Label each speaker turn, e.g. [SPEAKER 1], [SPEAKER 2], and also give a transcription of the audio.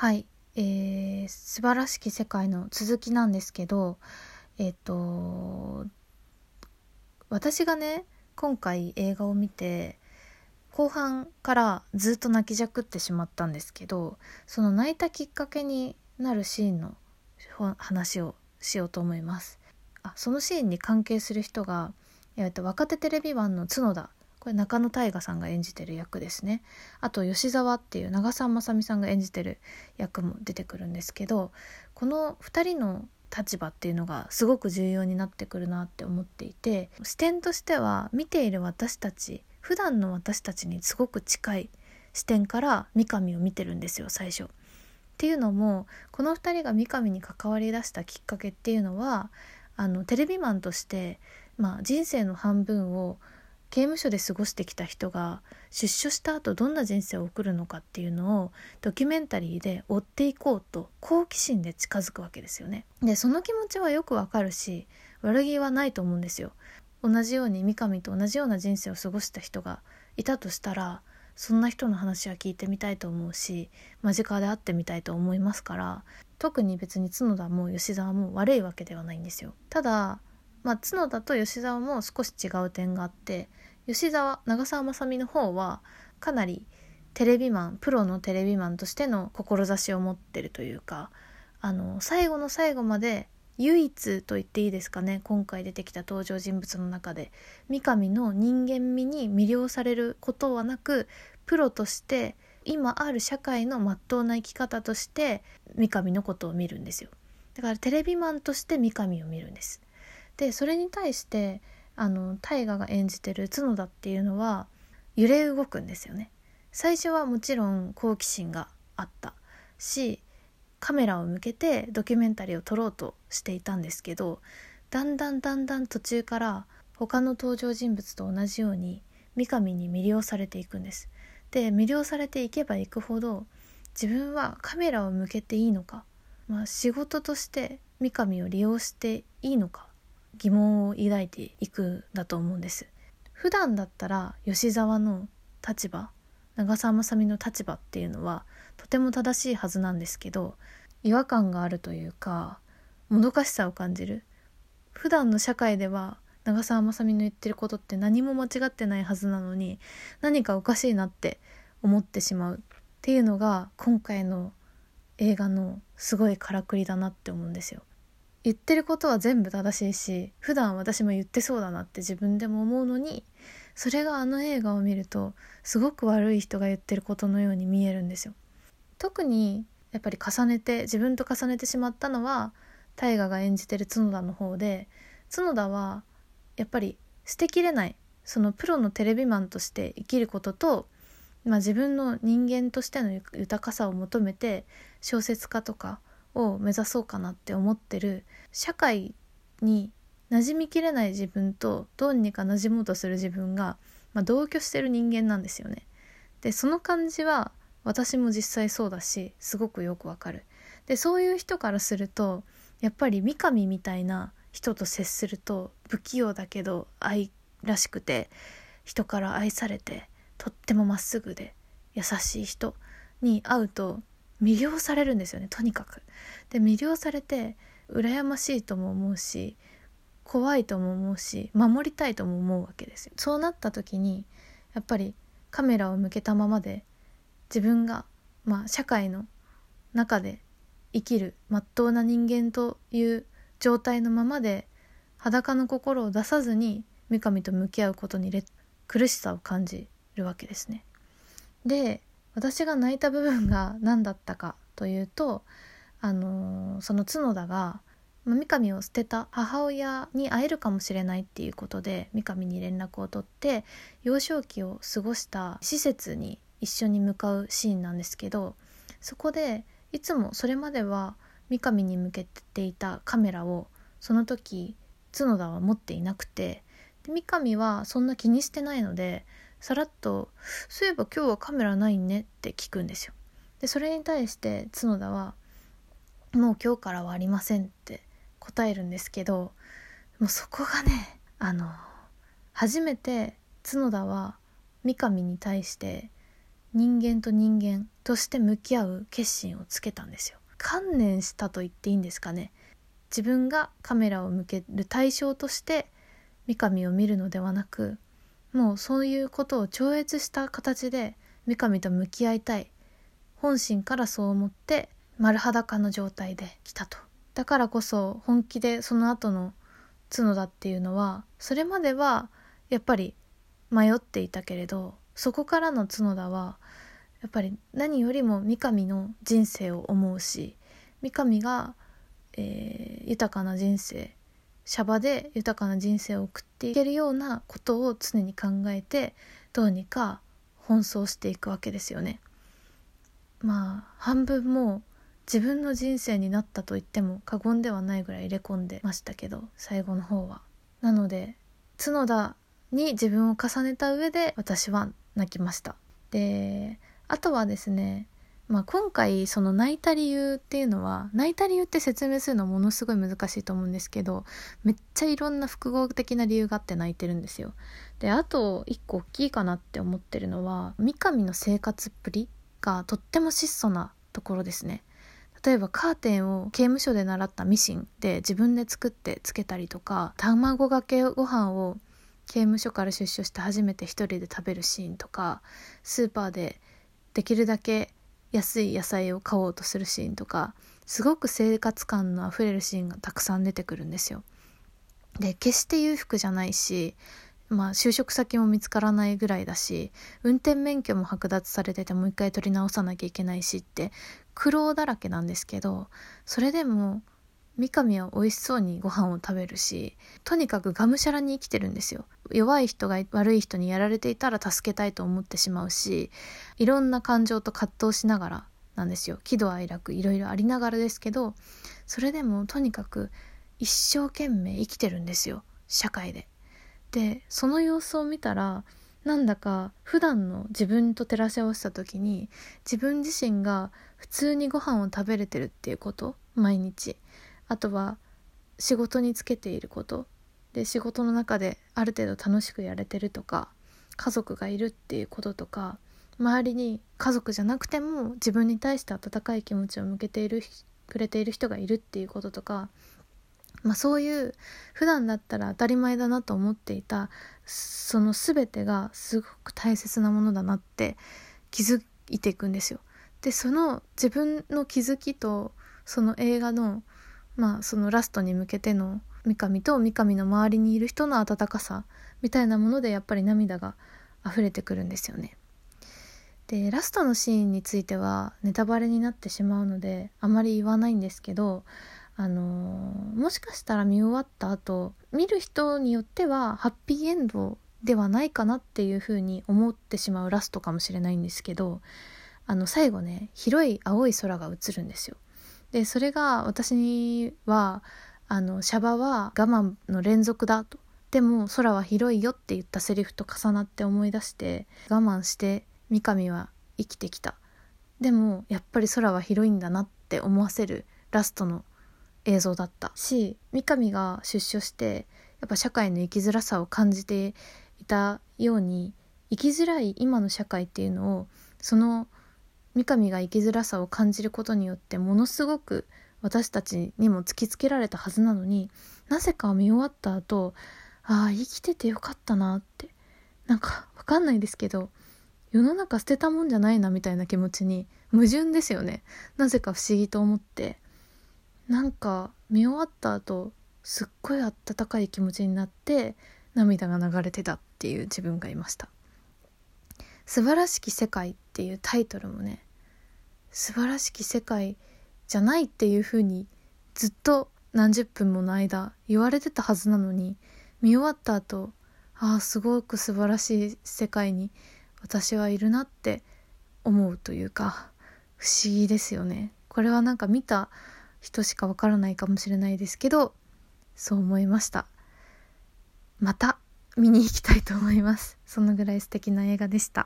[SPEAKER 1] はい、えー、素晴らしき世界の続きなんですけどえっ、と私がね今回映画を見て後半からずっと泣きじゃくってしまったんですけどその泣いたきっかけになるシーンの話をしようと思います。あそのシーンに関係する人が、えー、と若手テレビ版の角田これ中野大河さんが演じてる役ですねあと吉沢っていう長澤まさみさんが演じてる役も出てくるんですけどこの2人の立場っていうのがすごく重要になってくるなって思っていて視点としては見ている私たち普段の私たちにすごく近い視点から三上を見てるんですよ最初。っていうのもこの2人が三上に関わりだしたきっかけっていうのはあのテレビマンとして、まあ、人生の半分を刑務所で過ごしてきた人が出所した後どんな人生を送るのかっていうのをドキュメンタリーで追っていこうと好奇心で近づくわけですよね。でその気持ちはよくわかるし悪気はないと思うんですよ。同じように三上と同じような人生を過ごした人がいたとしたらそんな人の話は聞いてみたいと思うし間近で会ってみたいと思いますから特に別に角田も吉沢も悪いわけではないんですよ。ただまあ、角田と吉沢も少し違う点があって吉沢長澤まさみの方はかなりテレビマンプロのテレビマンとしての志を持ってるというかあの最後の最後まで唯一と言っていいですかね今回出てきた登場人物の中で三上の人間味に魅了されることはなくプロとして今ある社会のまっとうな生き方として三上のことを見るんですよ。だからテレビマンとして三上を見るんです。でそれに対してあの大河が演じてる角田っていうのは揺れ動くんですよね。最初はもちろん好奇心があったしカメラを向けてドキュメンタリーを撮ろうとしていたんですけどだんだんだんだん途中から他の登場人物と同じように三上に魅了されていくんです。で魅了されていけばいくほど自分はカメラを向けていいのか、まあ、仕事として三上を利用していいのか疑問を抱いていくだと思うんです。普段だったら吉沢の立場長澤まさみの立場っていうのはとても正しいはずなんですけど違和感があるというかもどかしさを感じる。普段の社会では長澤まさみの言ってることって何も間違ってないはずなのに何かおかしいなって思ってしまう。っていうのが今回の映画のすごいからくりだなって思うんですよ。言ってることは全部正しいし普段私も言ってそうだなって自分でも思うのにそれがあの映画を見るとすごく悪い人が言ってることのように見えるんですよ。特にやっぱり重ねて自分と重ねてしまったのは大河が演じてる角田の方で角田はやっぱり捨てきれないそのプロのテレビマンとして生きることと、まあ、自分の人間としての豊かさを求めて小説家とかを目指そうかなって思ってる社会に馴染みきれない自分とどうにか馴染もうとする自分が、まあ、同居してる人間なんですよね。でその感じは私も実際そうだしすごくよくわかる。でそういう人からするとやっぱり三上みたいな人と接すると不器用だけど愛らしくて人から愛されてとってもまっすぐで優しい人に会うと魅了されるんですよねとにかく。で魅了されて羨ましいとも思うし怖いとも思うし守りたいとも思うわけですよ。そうなった時にやっぱりカメラを向けたままで自分が、まあ、社会の中で生きるまっとうな人間という状態のままで裸の心を出さずに三上と向き合うことに苦しさを感じるわけですね。で私が泣いた部分が何だったかというと、あのー、その角田が三上を捨てた母親に会えるかもしれないっていうことで三上に連絡を取って幼少期を過ごした施設に一緒に向かうシーンなんですけどそこでいつもそれまでは三上に向けていたカメラをその時角田は持っていなくて三上はそんな気にしてないのでさらっと「そういえば今日はカメラないね」って聞くんですよ。でそれに対して角田は「もう今日からはありません」って答えるんですけどもうそこがねあの初めて角田は三上に対して人間と人間として向き合う決心をつけたんですよ観念したと言っていいんですかね自分がカメラを向ける対象として三上を見るのではなくもうそういうことを超越した形で三上と向き合いたい。本心からそう思って丸裸の状態で来たと。だからこそ本気でその後の角田っていうのはそれまではやっぱり迷っていたけれどそこからの角田はやっぱり何よりも三上の人生を思うし三上が、えー、豊かな人生シャバで豊かな人生を送っていけるようなことを常に考えてどうにか奔走していくわけですよね。まあ半分も自分の人生になったと言っても過言ではないぐらい入れ込んでましたけど最後の方は。なので角田に自分を重ねた上で私は泣きました。であとはですねまあ、今回その泣いた理由っていうのは泣いた理由って説明するのものすごい難しいと思うんですけどめっちゃいろんな複合的な理由があって泣いてるんですよ。であと一個大きいかなって思ってるのは三上の生活っぷりがとっても質素なところですね。例えばカーテンを刑務所で習ったミシンで自分で作ってつけたりとか卵かけご飯を刑務所から出所して初めて一人で食べるシーンとかスーパーでできるだけ安い野菜を買おうとするシーンとかすごく生活感のあふれるシーンがたくさん出てくるんですよ。で決して裕福じゃないしまあ就職先も見つからないぐらいだし運転免許も剥奪されててもう一回取り直さなきゃいけないしって苦労だらけなんですけどそれでも三上は美味しそうにご飯を食べるしとにかくがむしゃらに生きてるんですよ。弱い人が悪い人にやられていたら助けたいと思ってしまうしいろんな感情と葛藤しながらなんですよ。喜怒哀楽いろいろありながらですけどそれでもとにかく一生懸命生きてるんですよ。社会で。でその様子を見たらなんだか普段の自分と照らし合わせた時に自分自身が普通にご飯を食べれてるっていうこと毎日。あとは仕事につけていることで仕事の中である程度楽しくやれてるとか家族がいるっていうこととか周りに家族じゃなくても自分に対して温かい気持ちを向けているくれている人がいるっていうこととか、まあ、そういう普段だったら当たり前だなと思っていたその全てがすごく大切なものだなって気づいていくんですよ。でその自分の気づきとその映画のまあそのラストに向けての三上と三上の周りにいる人の温かさみたいなものでやっぱり涙が溢れてくるんですよね。でラストのシーンについてはネタバレになってしまうのであまり言わないんですけどあのー、もしかしたら見終わった後見る人によってはハッピーエンドではないかなっていうふうに思ってしまうラストかもしれないんですけどあの最後ね広い青い空が映るんですよ。でそれが私にはあのシャバは我慢の連続だと。でも空は広いよって言ったセリフと重なって思い出して我慢して三上は生きてきた。でもやっぱり空は広いんだなって思わせるラストの映像だった。し三上が出所してやっぱ社会の生きづらさを感じていたように生きづらい今の社会っていうのをその三上が生きづらさを感じることによってものすごく私たちにも突きつけられたはずなのになぜか見終わった後ああ生きててよかったなって。なんかわかんないですけど世の中捨てたもんじゃないなみたいな気持ちに矛盾ですよね。なぜか不思議と思って。なんか見終わった後すっごいあったかい気持ちになって涙が流れてたっていう自分がいました。素晴らしき世界っていうタイトルもね素晴らしき世界じゃないっていうふうにずっと何十分もの間言われてたはずなのに見終わった後ああすごく素晴らしい世界に私はいるなって思うというか不思議ですよね。これはなんか見た人しかわからないかもしれないですけどそう思いました。また見に行きたいと思います。そのぐらい素敵な映画でした。